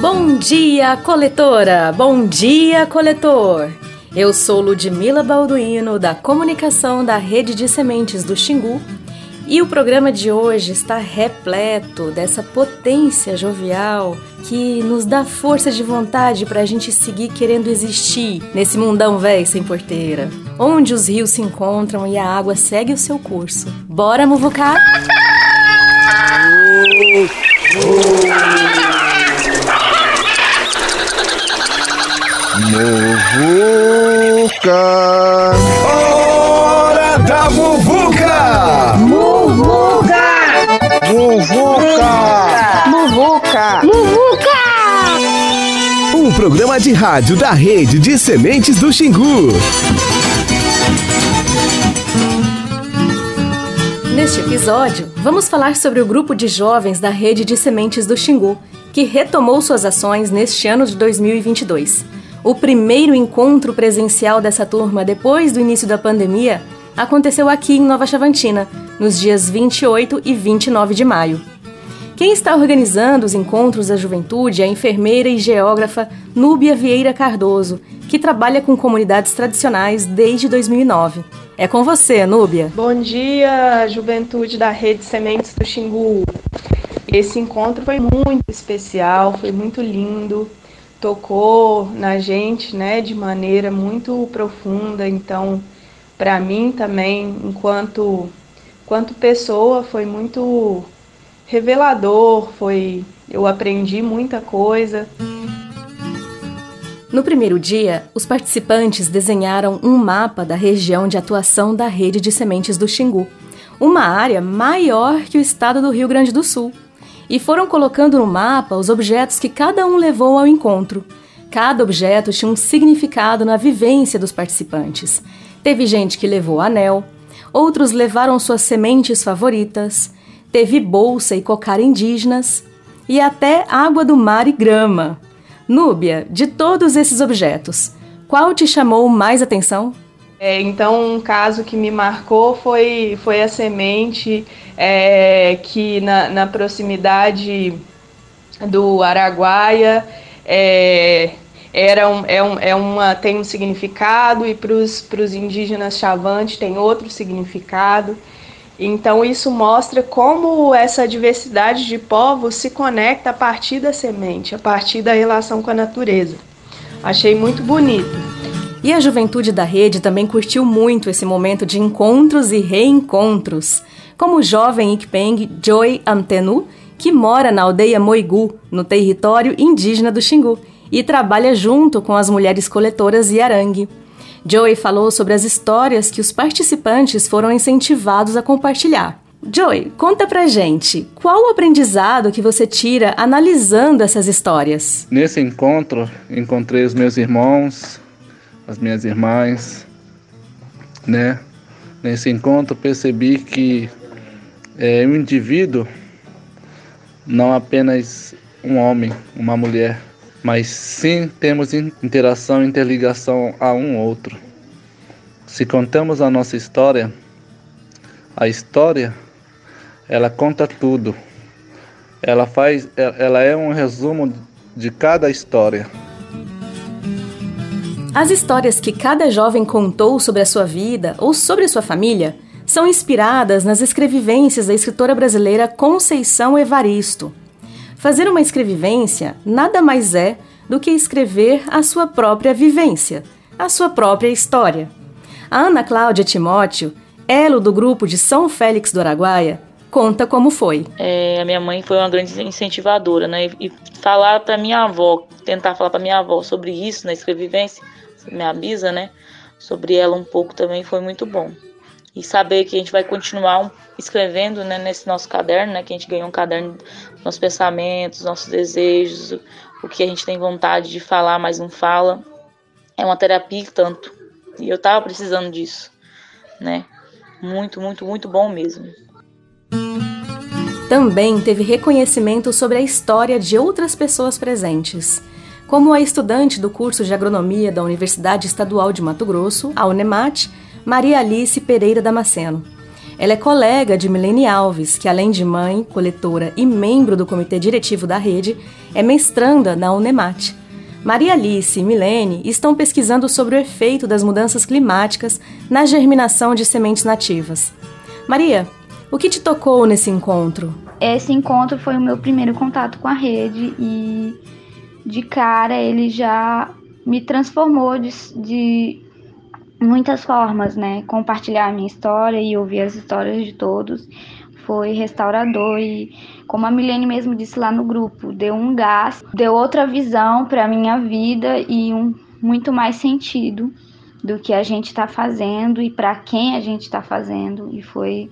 Bom dia, coletora! Bom dia, coletor! Eu sou Ludmila Balduino, da comunicação da Rede de Sementes do Xingu, e o programa de hoje está repleto dessa potência jovial que nos dá força de vontade para a gente seguir querendo existir nesse mundão velho sem porteira, onde os rios se encontram e a água segue o seu curso. Bora, Muvucar? Muvuca! Hora da Muvuca! Muvuca! Muvuca! Muvuca! Muvuca! Um programa de rádio da rede de sementes do Xingu. Neste episódio, vamos falar sobre o grupo de jovens da rede de sementes do Xingu, que retomou suas ações neste ano de 2022. O primeiro encontro presencial dessa turma depois do início da pandemia aconteceu aqui em Nova Chavantina, nos dias 28 e 29 de maio. Quem está organizando os encontros da juventude é a enfermeira e geógrafa Núbia Vieira Cardoso, que trabalha com comunidades tradicionais desde 2009. É com você, Núbia. Bom dia, juventude da Rede Sementes do Xingu. Esse encontro foi muito especial, foi muito lindo, tocou na gente, né, de maneira muito profunda. Então, para mim também, enquanto enquanto pessoa, foi muito revelador, foi eu aprendi muita coisa. No primeiro dia, os participantes desenharam um mapa da região de atuação da rede de sementes do Xingu, uma área maior que o estado do Rio Grande do Sul, e foram colocando no mapa os objetos que cada um levou ao encontro. Cada objeto tinha um significado na vivência dos participantes. Teve gente que levou anel, outros levaram suas sementes favoritas, teve bolsa e cocar indígenas e até água do mar e grama. Núbia, de todos esses objetos, qual te chamou mais atenção? É, então, um caso que me marcou foi, foi a semente é, que na, na, proximidade do Araguaia é, era um, é, um, é uma, tem um significado e para os indígenas chavantes tem outro significado. Então, isso mostra como essa diversidade de povos se conecta a partir da semente, a partir da relação com a natureza. Achei muito bonito. E a juventude da rede também curtiu muito esse momento de encontros e reencontros, como o jovem Ikpeng Joy Antenu, que mora na aldeia Moigu, no território indígena do Xingu, e trabalha junto com as mulheres coletoras Yarangue. Joey falou sobre as histórias que os participantes foram incentivados a compartilhar. Joey, conta pra gente, qual o aprendizado que você tira analisando essas histórias? Nesse encontro, encontrei os meus irmãos, as minhas irmãs, né? Nesse encontro percebi que é um indivíduo, não apenas um homem, uma mulher, mas sim temos interação interligação a um outro. Se contamos a nossa história, a história ela conta tudo. Ela faz ela é um resumo de cada história. As histórias que cada jovem contou sobre a sua vida ou sobre a sua família são inspiradas nas escrevivências da escritora brasileira Conceição Evaristo. Fazer uma escrevivência nada mais é do que escrever a sua própria vivência, a sua própria história. A Ana Cláudia Timóteo, elo do grupo de São Félix do Araguaia, conta como foi. É, a minha mãe foi uma grande incentivadora, né? E, falar para minha avó, tentar falar para minha avó sobre isso na escrevivência, minha bisa, né? Sobre ela um pouco também foi muito bom. E saber que a gente vai continuar escrevendo né, nesse nosso caderno, né? Que a gente ganhou um caderno dos nossos pensamentos, nossos desejos, o que a gente tem vontade de falar, mas não fala. É uma terapia tanto. E eu tava precisando disso, né? Muito, muito, muito bom mesmo. Também teve reconhecimento sobre a história de outras pessoas presentes, como a estudante do curso de agronomia da Universidade Estadual de Mato Grosso, a Unemat, Maria Alice Pereira Damasceno. Ela é colega de Milene Alves, que além de mãe, coletora e membro do comitê diretivo da rede, é mestranda na Unemat. Maria Alice e Milene estão pesquisando sobre o efeito das mudanças climáticas na germinação de sementes nativas. Maria, o que te tocou nesse encontro? Esse encontro foi o meu primeiro contato com a rede e de cara ele já me transformou de, de muitas formas, né? Compartilhar a minha história e ouvir as histórias de todos foi restaurador e, como a Milene mesmo disse lá no grupo, deu um gás, deu outra visão para minha vida e um muito mais sentido do que a gente está fazendo e para quem a gente está fazendo e foi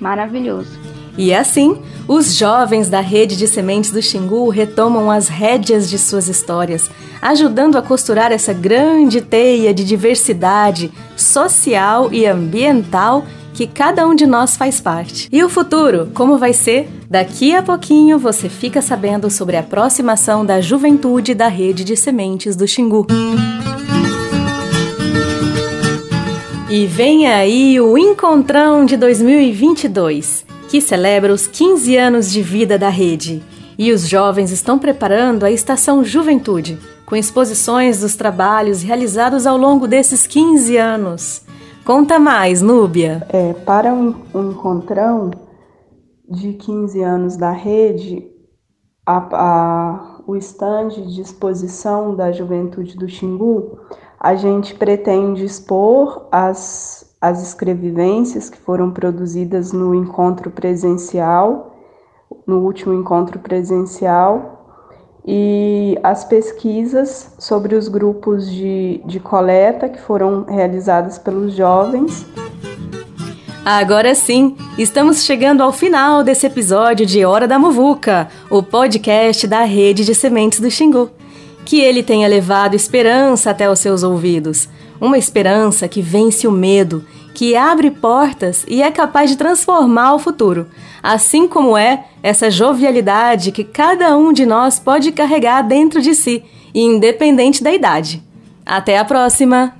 maravilhoso. E assim, os jovens da rede de sementes do Xingu retomam as rédeas de suas histórias, ajudando a costurar essa grande teia de diversidade social e ambiental que cada um de nós faz parte. E o futuro, como vai ser? Daqui a pouquinho você fica sabendo sobre a aproximação da juventude da rede de sementes do Xingu. E vem aí o Encontrão de 2022 que celebra os 15 anos de vida da rede. E os jovens estão preparando a Estação Juventude, com exposições dos trabalhos realizados ao longo desses 15 anos. Conta mais, Núbia. É, para o um encontrão de 15 anos da rede, a, a, o estande de exposição da Juventude do Xingu, a gente pretende expor as as escrevivências que foram produzidas no encontro presencial, no último encontro presencial, e as pesquisas sobre os grupos de, de coleta que foram realizadas pelos jovens. Agora sim, estamos chegando ao final desse episódio de Hora da Muvuca, o podcast da Rede de Sementes do Xingu. Que ele tenha levado esperança até os seus ouvidos uma esperança que vence o medo, que abre portas e é capaz de transformar o futuro, assim como é essa jovialidade que cada um de nós pode carregar dentro de si, independente da idade. Até a próxima!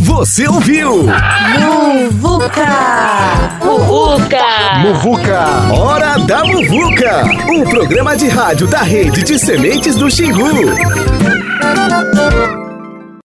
Você ouviu? Muvuca! Muvuca! Muvuca! Hora da Muvuca! Um programa de rádio da rede de sementes do Xingu.